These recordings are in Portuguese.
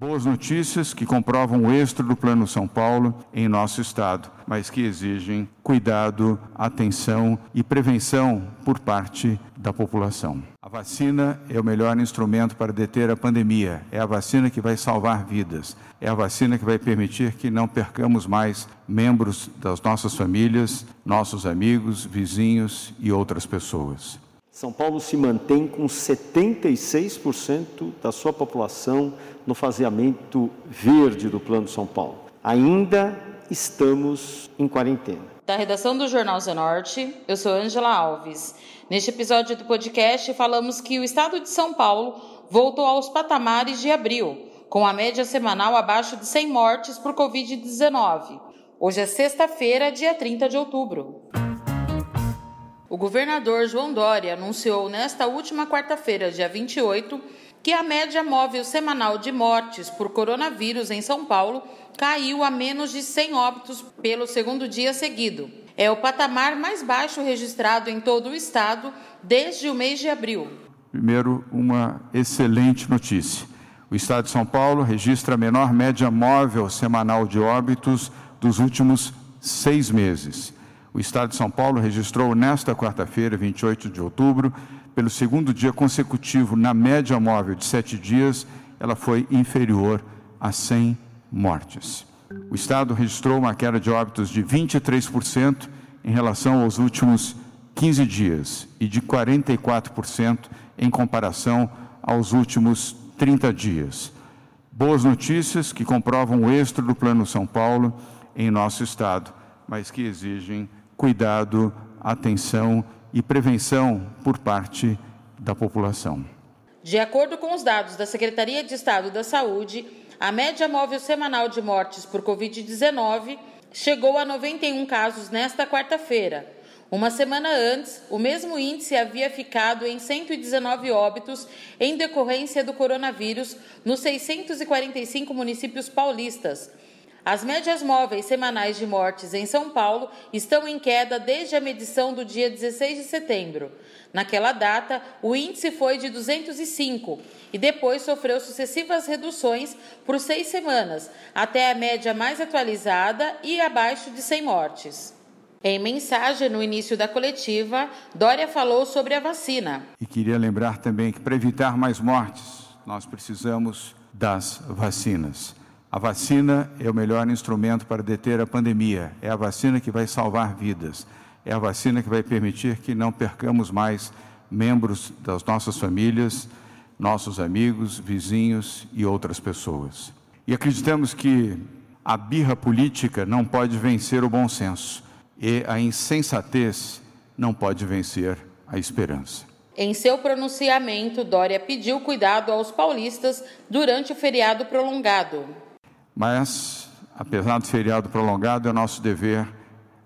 Boas notícias que comprovam o êxito do Plano São Paulo em nosso estado, mas que exigem cuidado, atenção e prevenção por parte da população. A vacina é o melhor instrumento para deter a pandemia. É a vacina que vai salvar vidas. É a vacina que vai permitir que não percamos mais membros das nossas famílias, nossos amigos, vizinhos e outras pessoas. São Paulo se mantém com 76% da sua população no faseamento verde do Plano São Paulo. Ainda estamos em quarentena. Da redação do Jornal Zenorte, eu sou Angela Alves. Neste episódio do podcast, falamos que o estado de São Paulo voltou aos patamares de abril, com a média semanal abaixo de 100 mortes por Covid-19. Hoje é sexta-feira, dia 30 de outubro. O governador João Dória anunciou nesta última quarta-feira, dia 28, que a média móvel semanal de mortes por coronavírus em São Paulo caiu a menos de 100 óbitos pelo segundo dia seguido. É o patamar mais baixo registrado em todo o estado desde o mês de abril. Primeiro, uma excelente notícia. O estado de São Paulo registra a menor média móvel semanal de óbitos dos últimos seis meses. O Estado de São Paulo registrou nesta quarta-feira, 28 de outubro, pelo segundo dia consecutivo na média móvel de sete dias, ela foi inferior a 100 mortes. O Estado registrou uma queda de óbitos de 23% em relação aos últimos 15 dias e de 44% em comparação aos últimos 30 dias. Boas notícias que comprovam o êxito do Plano São Paulo em nosso Estado, mas que exigem cuidado, atenção e prevenção por parte da população. De acordo com os dados da Secretaria de Estado da Saúde, a média móvel semanal de mortes por Covid-19 chegou a 91 casos nesta quarta-feira. Uma semana antes, o mesmo índice havia ficado em 119 óbitos em decorrência do coronavírus nos 645 municípios paulistas, as médias móveis semanais de mortes em São Paulo estão em queda desde a medição do dia 16 de setembro. Naquela data, o índice foi de 205 e depois sofreu sucessivas reduções por seis semanas, até a média mais atualizada e abaixo de 100 mortes. Em mensagem no início da coletiva, Dória falou sobre a vacina. E queria lembrar também que para evitar mais mortes, nós precisamos das vacinas. A vacina é o melhor instrumento para deter a pandemia. É a vacina que vai salvar vidas. É a vacina que vai permitir que não percamos mais membros das nossas famílias, nossos amigos, vizinhos e outras pessoas. E acreditamos que a birra política não pode vencer o bom senso e a insensatez não pode vencer a esperança. Em seu pronunciamento, Dória pediu cuidado aos paulistas durante o feriado prolongado. Mas, apesar do feriado prolongado, é nosso dever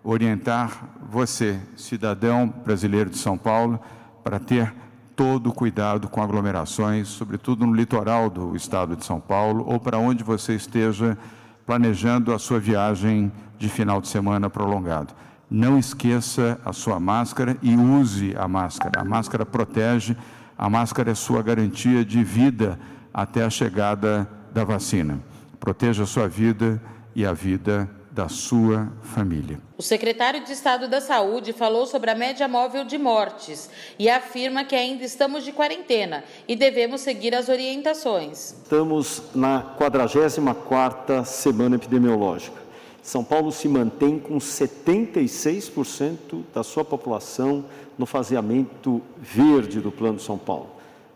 orientar você, cidadão brasileiro de São Paulo, para ter todo o cuidado com aglomerações, sobretudo no litoral do estado de São Paulo, ou para onde você esteja planejando a sua viagem de final de semana prolongado. Não esqueça a sua máscara e use a máscara. A máscara protege, a máscara é sua garantia de vida até a chegada da vacina proteja a sua vida e a vida da sua família. O secretário de Estado da Saúde falou sobre a média móvel de mortes e afirma que ainda estamos de quarentena e devemos seguir as orientações. Estamos na 44ª semana epidemiológica. São Paulo se mantém com 76% da sua população no faseamento verde do Plano São Paulo.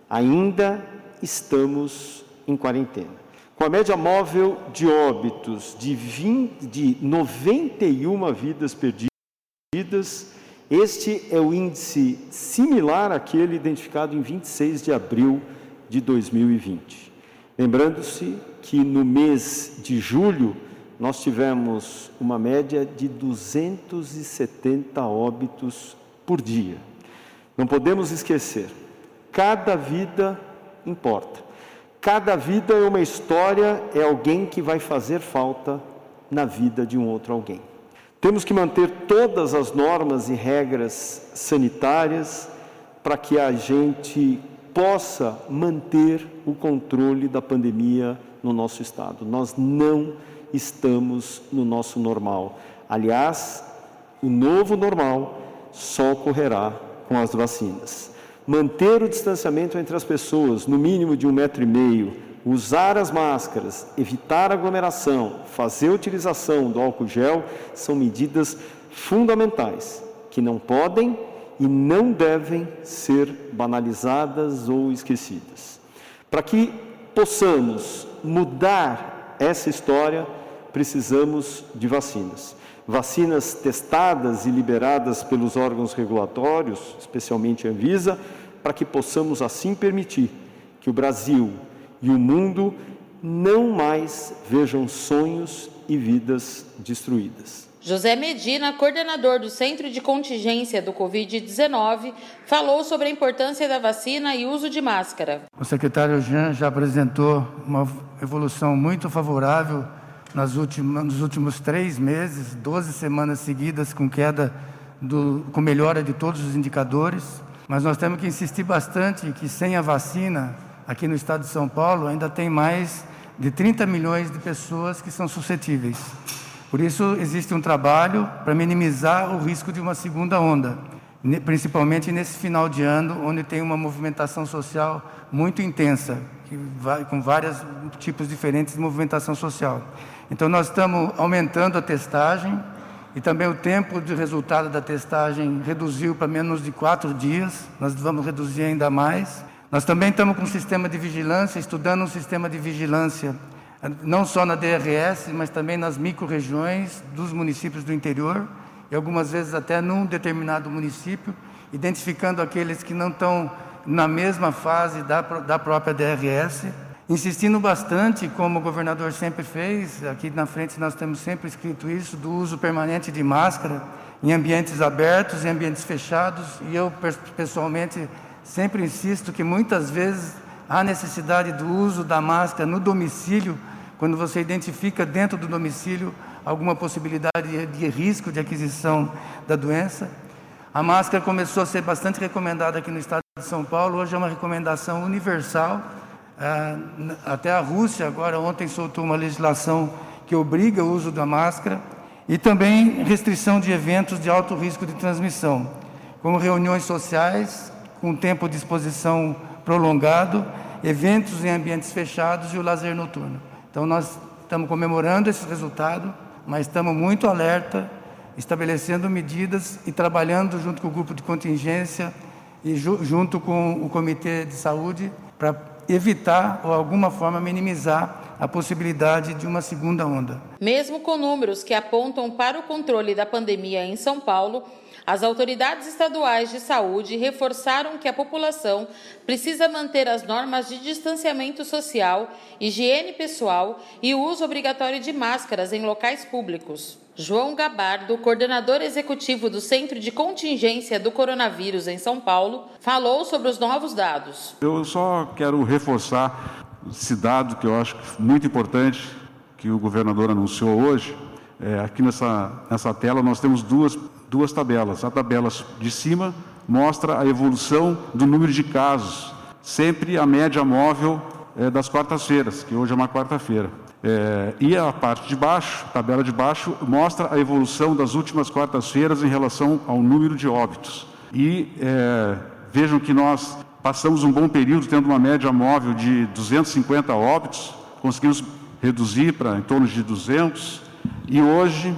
Ainda estamos em quarentena. Com a média móvel de óbitos de, 20, de 91 vidas perdidas, este é o índice similar àquele identificado em 26 de abril de 2020. Lembrando-se que no mês de julho nós tivemos uma média de 270 óbitos por dia. Não podemos esquecer, cada vida importa. Cada vida é uma história, é alguém que vai fazer falta na vida de um outro alguém. Temos que manter todas as normas e regras sanitárias para que a gente possa manter o controle da pandemia no nosso estado. Nós não estamos no nosso normal. Aliás, o novo normal só ocorrerá com as vacinas. Manter o distanciamento entre as pessoas, no mínimo de um metro e meio, usar as máscaras, evitar aglomeração, fazer utilização do álcool gel são medidas fundamentais que não podem e não devem ser banalizadas ou esquecidas. Para que possamos mudar essa história, precisamos de vacinas. Vacinas testadas e liberadas pelos órgãos regulatórios, especialmente a Anvisa, para que possamos assim permitir que o Brasil e o mundo não mais vejam sonhos e vidas destruídas. José Medina, coordenador do Centro de Contingência do Covid-19, falou sobre a importância da vacina e uso de máscara. O secretário Jean já apresentou uma evolução muito favorável nas últimas, nos últimos três meses, 12 semanas seguidas com queda, do, com melhora de todos os indicadores. Mas nós temos que insistir bastante que sem a vacina, aqui no estado de São Paulo, ainda tem mais de 30 milhões de pessoas que são suscetíveis. Por isso, existe um trabalho para minimizar o risco de uma segunda onda, principalmente nesse final de ano, onde tem uma movimentação social muito intensa, vai, com vários tipos diferentes de movimentação social. Então, nós estamos aumentando a testagem e também o tempo de resultado da testagem reduziu para menos de quatro dias, nós vamos reduzir ainda mais. Nós também estamos com um sistema de vigilância, estudando um sistema de vigilância, não só na DRS, mas também nas micro-regiões dos municípios do interior, e algumas vezes até num determinado município, identificando aqueles que não estão na mesma fase da, da própria DRS, insistindo bastante, como o governador sempre fez, aqui na frente nós temos sempre escrito isso, do uso permanente de máscara em ambientes abertos, em ambientes fechados, e eu pessoalmente Sempre insisto que muitas vezes há necessidade do uso da máscara no domicílio, quando você identifica dentro do domicílio alguma possibilidade de risco de aquisição da doença. A máscara começou a ser bastante recomendada aqui no estado de São Paulo, hoje é uma recomendação universal. Ah, até a Rússia, agora, ontem soltou uma legislação que obriga o uso da máscara e também restrição de eventos de alto risco de transmissão, como reuniões sociais, com tempo de exposição prolongado, eventos em ambientes fechados e o lazer noturno. Então, nós estamos comemorando esse resultado, mas estamos muito alerta, estabelecendo medidas e trabalhando junto com o grupo de contingência e ju junto com o Comitê de Saúde para evitar ou alguma forma minimizar a possibilidade de uma segunda onda. Mesmo com números que apontam para o controle da pandemia em São Paulo, as autoridades estaduais de saúde reforçaram que a população precisa manter as normas de distanciamento social, higiene pessoal e o uso obrigatório de máscaras em locais públicos. João Gabardo, coordenador executivo do Centro de Contingência do Coronavírus em São Paulo, falou sobre os novos dados. Eu só quero reforçar esse dado que eu acho muito importante que o governador anunciou hoje. É, aqui nessa, nessa tela nós temos duas duas tabelas. A tabela de cima mostra a evolução do número de casos, sempre a média móvel é, das quartas-feiras, que hoje é uma quarta-feira. É, e a parte de baixo, a tabela de baixo, mostra a evolução das últimas quartas-feiras em relação ao número de óbitos. E é, vejam que nós passamos um bom período tendo uma média móvel de 250 óbitos, conseguimos reduzir para em torno de 200, e hoje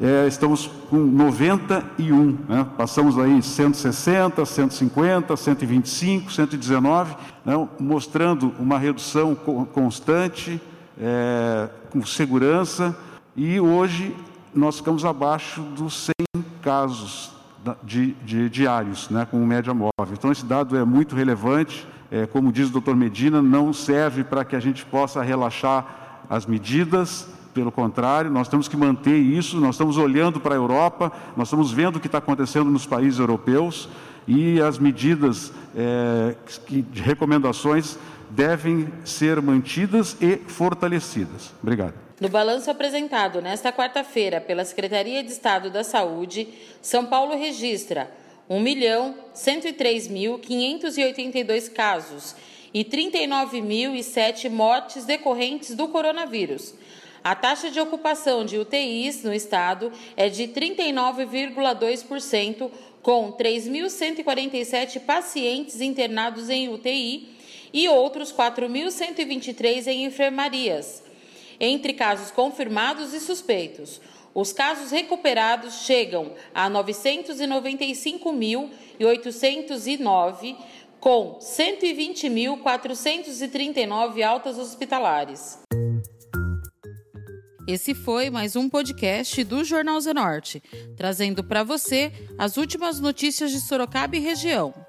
é, estamos com 91, né? passamos aí 160, 150, 125, 119, né? mostrando uma redução constante, é, com segurança, e hoje nós ficamos abaixo dos 100 casos de, de diários, né? com média móvel. Então esse dado é muito relevante, é, como diz o doutor Medina, não serve para que a gente possa relaxar as medidas, pelo contrário, nós temos que manter isso, nós estamos olhando para a Europa, nós estamos vendo o que está acontecendo nos países europeus e as medidas é, que, de recomendações devem ser mantidas e fortalecidas. Obrigado. No balanço apresentado nesta quarta-feira pela Secretaria de Estado da Saúde, São Paulo registra 1.103.582 casos e 39.007 mortes decorrentes do coronavírus. A taxa de ocupação de UTIs no estado é de 39,2%, com 3.147 pacientes internados em UTI e outros 4.123 em enfermarias. Entre casos confirmados e suspeitos, os casos recuperados chegam a 995.809, com 120.439 altas hospitalares. Esse foi mais um podcast do Jornal Zenorte, trazendo para você as últimas notícias de Sorocaba e região.